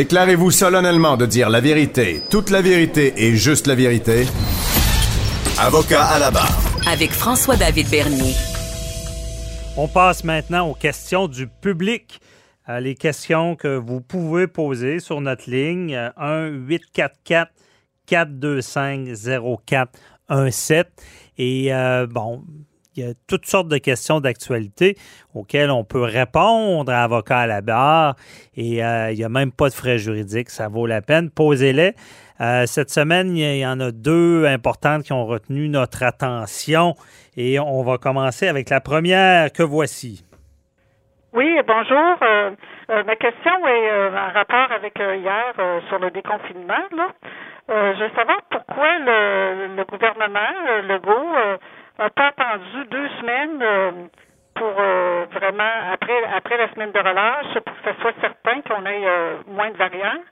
Déclarez-vous solennellement de dire la vérité, toute la vérité et juste la vérité. Avocat à la barre. Avec François-David Bernier. On passe maintenant aux questions du public. Euh, les questions que vous pouvez poser sur notre ligne 1-844-425-0417. Et euh, bon, il y a toutes sortes de questions d'actualité auxquelles on peut répondre à avocat à la barre et euh, il n'y a même pas de frais juridiques. Ça vaut la peine. Posez-les. Euh, cette semaine, il y en a deux importantes qui ont retenu notre attention et on va commencer avec la première que voici. Oui, bonjour. Euh, ma question est en rapport avec hier sur le déconfinement. je veux savoir pourquoi le, le gouvernement, Legault, n'a pas attendu deux semaines euh, pour euh, vraiment, après, après la semaine de relâche, pour que ce soit certain qu'on ait euh, moins de variants.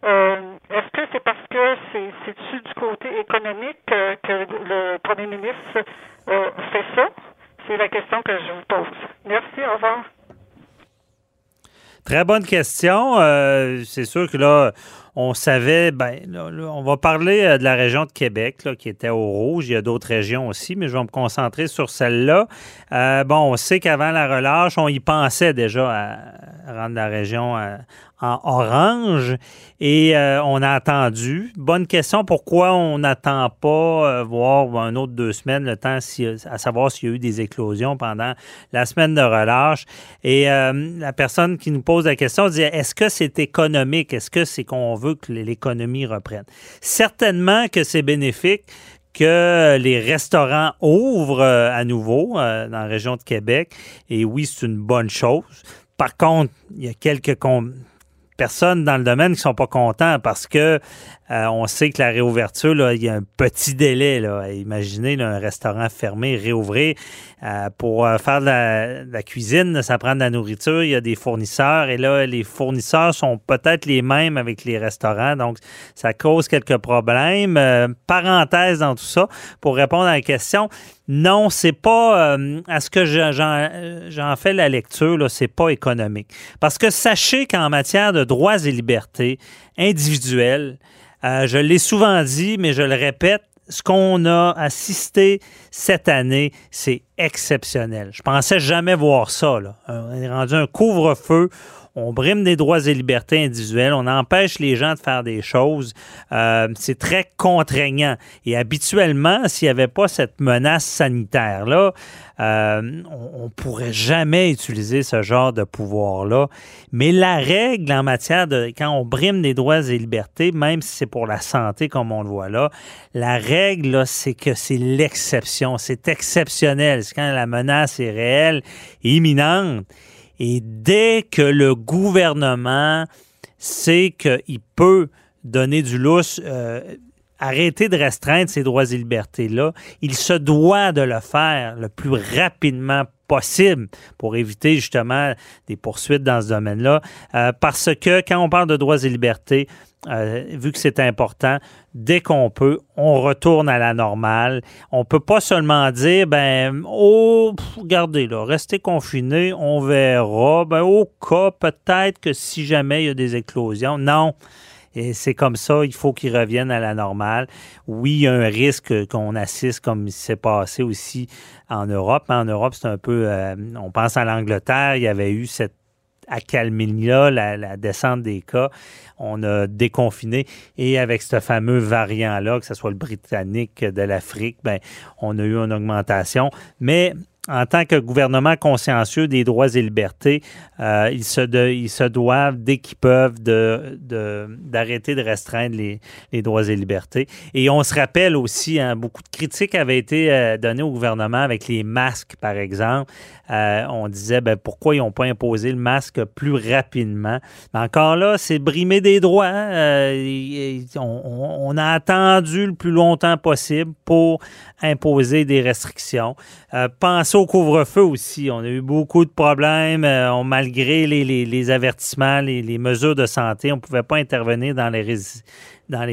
Est-ce que c'est parce que c'est c'est du côté économique que, le premier ministre fait ça? C'est la question que je vous pose. Merci, au revoir. Très bonne question. c'est sûr que là, on savait, ben, on va parler euh, de la région de Québec, qui était au rouge. Il y a d'autres régions aussi, mais je vais me concentrer sur celle-là. Euh, bon, on sait qu'avant la relâche, on y pensait déjà à rendre la région euh, en orange et euh, on a attendu. Bonne question, pourquoi on n'attend pas euh, voir un autre deux semaines le temps à savoir s'il y a eu des éclosions pendant la semaine de relâche. Et la personne qui nous pose la question dit est-ce que c'est économique? Est-ce que c'est qu'on veut que l'économie reprenne? Certainement que c'est bénéfique que les restaurants ouvrent à nouveau dans la région de Québec. Et oui, c'est une bonne chose. Par contre, il y a quelques personnes dans le domaine qui sont pas contents parce que euh, on sait que la réouverture, là, il y a un petit délai. Là. Imaginez un restaurant fermé, réouvrir. Euh, pour euh, faire de la, cuisine, ça prend de la nourriture, il y a des fournisseurs. Et là, les fournisseurs sont peut-être les mêmes avec les restaurants. Donc, ça cause quelques problèmes. parenthèse dans tout ça, pour répondre à la question, non, c'est pas à ce que j'en fais la lecture, là, c'est pas économique. Parce que sachez qu'en matière de droits et libertés individuels, euh, je l'ai souvent dit, mais je le répète, ce qu'on a assisté cette année, c'est exceptionnel. Je pensais jamais voir ça. Là. On est rendu un couvre-feu on brime des droits et libertés individuelles, on empêche les gens de faire des choses. Euh, c'est très contraignant. Et habituellement, s'il n'y avait pas cette menace sanitaire-là, euh, on ne pourrait jamais utiliser ce genre de pouvoir-là. Mais la règle en matière de quand on brime des droits et libertés, même si c'est pour la santé comme on le voit là, la règle, c'est que c'est l'exception. C'est exceptionnel. C'est quand la menace est réelle, imminente. Et dès que le gouvernement sait qu'il peut donner du lousse, euh, arrêter de restreindre ces droits et libertés-là, il se doit de le faire le plus rapidement possible pour éviter justement des poursuites dans ce domaine-là. Euh, parce que quand on parle de droits et libertés, euh, vu que c'est important, dès qu'on peut, on retourne à la normale. On peut pas seulement dire, ben, oh, regardez là, restez confinés, on verra. Ben, au cas peut-être que si jamais il y a des éclosions, non. Et c'est comme ça, il faut qu'ils reviennent à la normale. Oui, il y a un risque qu'on assiste comme s'est passé aussi en Europe. En Europe, c'est un peu, euh, on pense à l'Angleterre, il y avait eu cette accalmie-là, la, la descente des cas. On a déconfiné. Et avec ce fameux variant-là, que ce soit le britannique de l'Afrique, ben, on a eu une augmentation. Mais en tant que gouvernement consciencieux des droits et libertés, euh, ils, se ils, se doivent, dès qu'ils peuvent, d'arrêter de, restreindre les, les, droits et libertés. Et on se rappelle aussi, hein, beaucoup de critiques avaient été euh, données au gouvernement avec les masques, par exemple. Euh, on disait ben, pourquoi ils n'ont pas imposé le masque plus rapidement? Encore là, c'est brimer des droits. Hein. on, a attendu le plus longtemps possible pour imposer des restrictions. pensez au couvre-feu aussi. On a eu beaucoup de problèmes. Euh, malgré les, avertissements, les, mesures de santé, on ne pouvait pas intervenir dans les,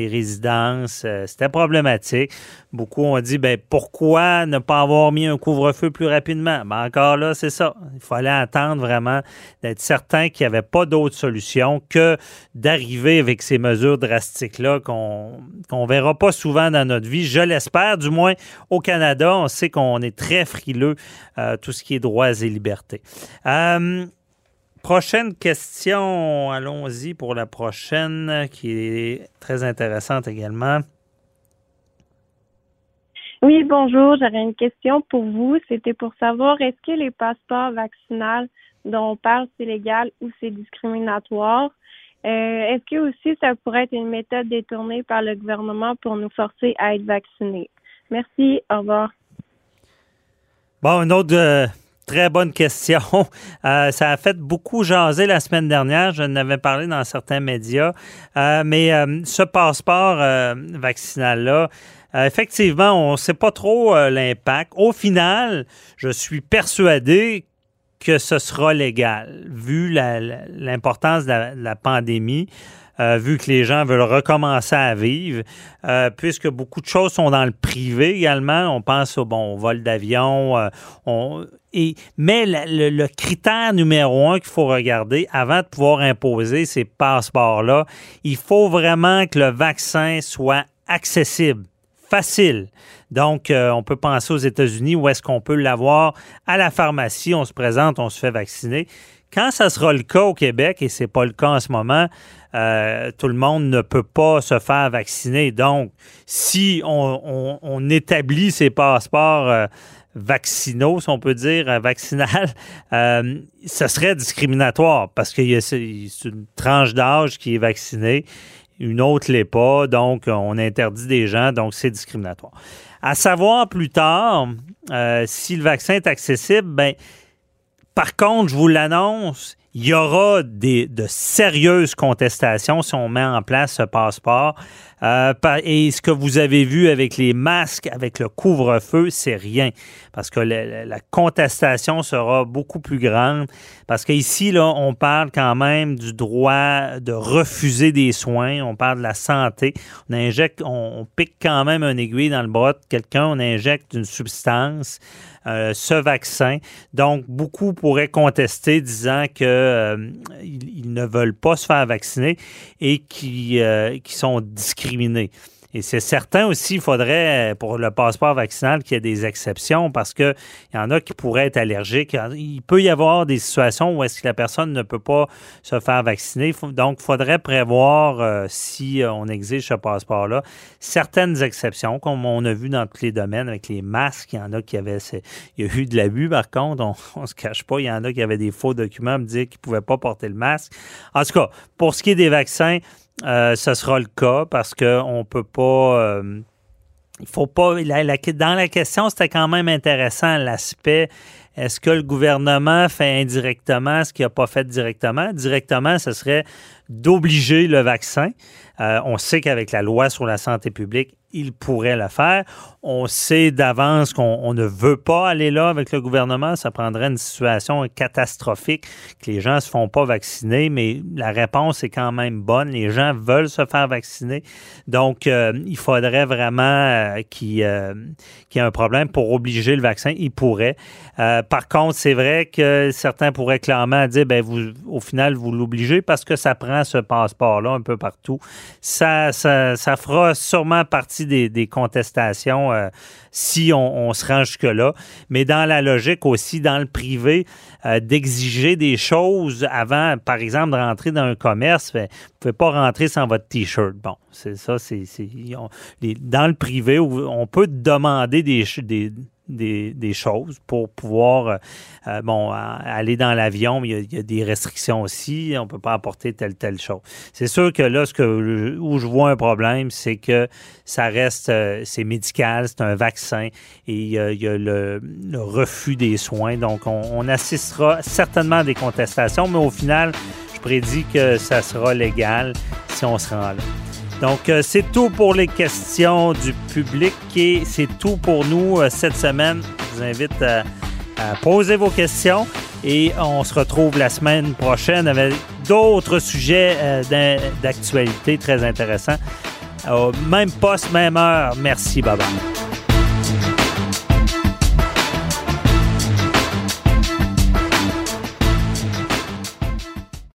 résidences. Euh, c'était problématique. Beaucoup ont dit ben, pourquoi ne pas avoir mis un couvre-feu plus rapidement? Ben, encore là, c'est ça. Il fallait attendre vraiment d'être certain qu'il n'y avait pas d'autre solution que d'arriver avec ces mesures drastiques-là qu'on ne verra pas souvent dans notre vie. Je l'espère, du moins au Canada. On sait qu'on est très frileux, euh, tout ce qui est droits et libertés. Euh, Prochaine question, allons-y pour la prochaine, qui est très intéressante également. Oui, bonjour, j'aurais une question pour vous. C'était pour savoir, est-ce que les passeports vaccinaux dont on parle, c'est légal ou c'est discriminatoire? Euh, est-ce que aussi ça pourrait être une méthode détournée par le gouvernement pour nous forcer à être vaccinés? Merci, au revoir. Bon, une autre euh, Très bonne question. Euh, ça a fait beaucoup jaser la semaine dernière. Je n'avais parlé dans certains médias. Euh, mais ce passeport vaccinal-là, effectivement, on ne sait pas trop l'impact. Au final, je suis persuadé que ce sera légal, vu l'importance de, la pandémie. Euh, vu que les gens veulent recommencer à vivre, euh, puisque beaucoup de choses sont dans le privé également. On pense au bon vol d'avion. Euh, et, mais le, critère numéro un qu'il faut regarder avant de pouvoir imposer ces passeports-là, il faut vraiment que le vaccin soit accessible, facile. Donc, on peut penser aux États-Unis où est-ce qu'on peut l'avoir à la pharmacie, on se présente, on se fait vacciner. Quand ça sera le cas au Québec, et ce n'est pas le cas en ce moment, euh, tout le monde ne peut pas se faire vacciner. Donc, si on, établit ces passeports euh, vaccinaux, si on peut dire, euh, vaccinal, ce serait discriminatoire parce qu'il y a une tranche d'âge qui est vaccinée, une autre l'est pas, donc on interdit des gens, donc c'est discriminatoire. À savoir plus tard, si le vaccin est accessible, ben, par contre, je vous l'annonce, il y aura des, de sérieuses contestations si on met en place ce passeport. Euh, et ce que vous avez vu avec les masques, avec le couvre-feu, c'est rien. Parce que la, contestation sera beaucoup plus grande. Parce qu'ici, là, on parle quand même du droit de refuser des soins. On parle de la santé. On injecte, on pique quand même un aiguille dans le bras de quelqu'un. On injecte une substance. Euh, ce vaccin. Donc, beaucoup pourraient contester disant qu'ils euh, ne veulent pas se faire vacciner et qui, euh, qui sont discriminés. Et c'est certain aussi, il faudrait, pour le passeport vaccinal, qu'il y ait des exceptions parce qu'il y en a qui pourraient être allergiques. Il peut y avoir des situations où est-ce que la personne ne peut pas se faire vacciner. Donc, il faudrait prévoir, euh, si euh, on exige ce passeport-là, certaines exceptions, comme on a vu dans tous les domaines avec les masques. Il y en a qui avaient... Il y a eu de l'abus, par contre, on ne se cache pas. Il y en a qui avaient des faux documents me dire qu'ils ne pouvaient pas porter le masque. En tout cas, pour ce qui est des vaccins, euh, ce sera le cas parce qu'on ne peut pas. Euh, il faut pas. dans la question, c'était quand même intéressant l'aspect. Est-ce que le gouvernement fait indirectement ce qu'il n'a pas fait directement? Directement, ce serait d'obliger le vaccin. Euh, on sait qu'avec la loi sur la santé publique, il pourrait le faire. On sait d'avance qu'on ne veut pas aller là avec le gouvernement. Ça prendrait une situation catastrophique que les gens ne se font pas vacciner, mais la réponse est quand même bonne. Les gens veulent se faire vacciner. Donc, euh, il faudrait vraiment euh, qu'il y ait un problème pour obliger le vaccin. Il pourrait. par contre, c'est vrai que certains pourraient clairement dire, ben, vous, au final, vous l'obligez parce que ça prend ce passeport-là un peu partout. Ça, ça, ça fera sûrement partie des, contestations euh, si on, se rend jusque-là. Mais dans la logique aussi, dans le privé, euh, d'exiger des choses avant, par exemple, de rentrer dans un commerce, ben, vous ne pouvez pas rentrer sans votre T-shirt. Bon, c'est ça, c'est dans le privé, on peut demander des, des, des choses pour pouvoir euh, euh, bon aller dans l'avion. Il, il, y a des restrictions aussi. On peut pas apporter telle telle chose. C'est sûr que là, ce que où je vois un problème, c'est que ça reste euh, c'est médical, c'est un vaccin et il y a le, le, refus des soins. Donc on, on assistera certainement à des contestations, mais au final, je prédis que ça sera légal si on se rend là. Donc, euh, c'est tout pour les questions du public et c'est tout pour nous euh, cette semaine. Je vous invite à, poser vos questions et on se retrouve la semaine prochaine avec d'autres sujets euh, d'actualité très intéressants. même poste, même heure. Merci, bye bye.